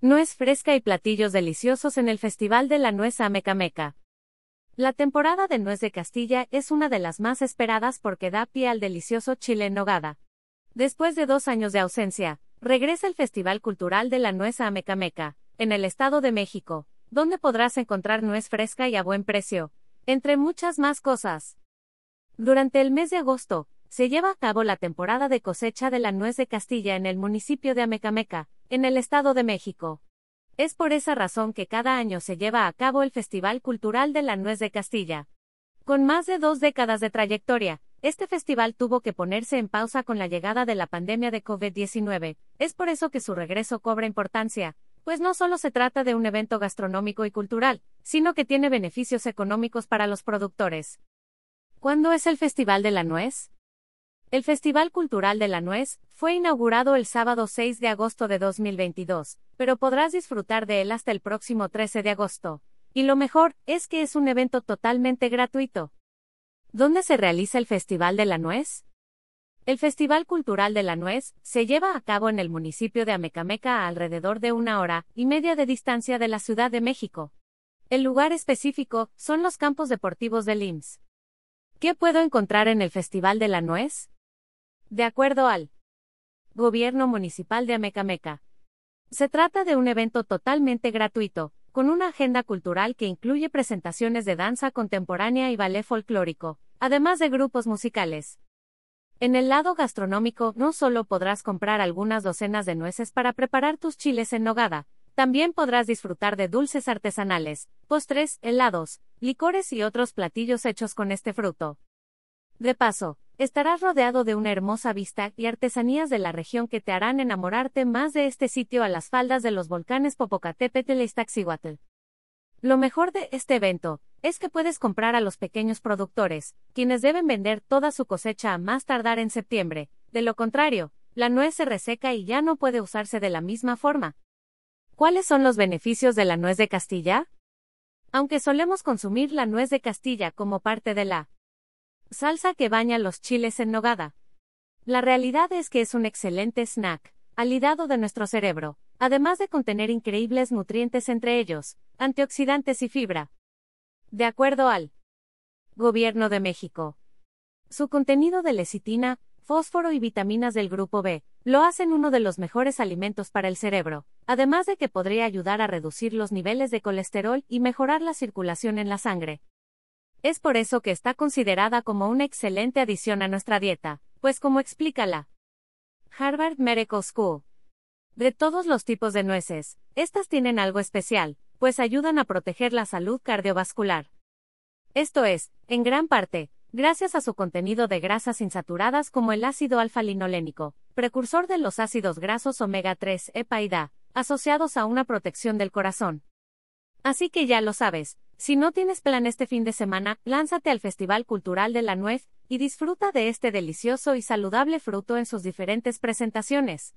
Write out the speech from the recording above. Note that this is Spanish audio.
Nuez fresca y platillos deliciosos en el Festival de la Nuez Amecameca. La temporada de Nuez de Castilla es una de las más esperadas porque da pie al delicioso chile en nogada. Después de dos años de ausencia, regresa el Festival Cultural de la Nuez Amecameca, en el Estado de México, donde podrás encontrar nuez fresca y a buen precio, entre muchas más cosas. Durante el mes de agosto, se lleva a cabo la temporada de cosecha de la nuez de Castilla en el municipio de Amecameca, en el Estado de México. Es por esa razón que cada año se lleva a cabo el Festival Cultural de la Nuez de Castilla. Con más de dos décadas de trayectoria, este festival tuvo que ponerse en pausa con la llegada de la pandemia de COVID-19. Es por eso que su regreso cobra importancia, pues no solo se trata de un evento gastronómico y cultural, sino que tiene beneficios económicos para los productores. ¿Cuándo es el Festival de la Nuez? El Festival Cultural de la Nuez fue inaugurado el sábado 6 de agosto de 2022, pero podrás disfrutar de él hasta el próximo 13 de agosto. Y lo mejor es que es un evento totalmente gratuito. ¿Dónde se realiza el Festival de la Nuez? El Festival Cultural de la Nuez se lleva a cabo en el municipio de Amecameca a alrededor de una hora y media de distancia de la Ciudad de México. El lugar específico son los campos deportivos del IMSS. ¿Qué puedo encontrar en el Festival de la Nuez? De acuerdo al Gobierno Municipal de Amecameca. Se trata de un evento totalmente gratuito, con una agenda cultural que incluye presentaciones de danza contemporánea y ballet folclórico, además de grupos musicales. En el lado gastronómico no solo podrás comprar algunas docenas de nueces para preparar tus chiles en nogada, también podrás disfrutar de dulces artesanales, postres, helados, licores y otros platillos hechos con este fruto. De paso, estarás rodeado de una hermosa vista y artesanías de la región que te harán enamorarte más de este sitio a las faldas de los volcanes Popocatépetl y Iztaccíhuatl. Lo mejor de este evento es que puedes comprar a los pequeños productores, quienes deben vender toda su cosecha a más tardar en septiembre. De lo contrario, la nuez se reseca y ya no puede usarse de la misma forma. ¿Cuáles son los beneficios de la nuez de Castilla? Aunque solemos consumir la nuez de Castilla como parte de la Salsa que baña los chiles en nogada. La realidad es que es un excelente snack, alidado de nuestro cerebro, además de contener increíbles nutrientes entre ellos, antioxidantes y fibra. De acuerdo al Gobierno de México. Su contenido de lecitina, fósforo y vitaminas del grupo B, lo hacen uno de los mejores alimentos para el cerebro, además de que podría ayudar a reducir los niveles de colesterol y mejorar la circulación en la sangre. Es por eso que está considerada como una excelente adición a nuestra dieta, pues como explica la Harvard Medical School. De todos los tipos de nueces, estas tienen algo especial, pues ayudan a proteger la salud cardiovascular. Esto es, en gran parte, gracias a su contenido de grasas insaturadas como el ácido alfa-linolénico, precursor de los ácidos grasos omega 3 EPA y DA, asociados a una protección del corazón. Así que ya lo sabes, si no tienes plan este fin de semana, lánzate al Festival Cultural de la Nuez y disfruta de este delicioso y saludable fruto en sus diferentes presentaciones.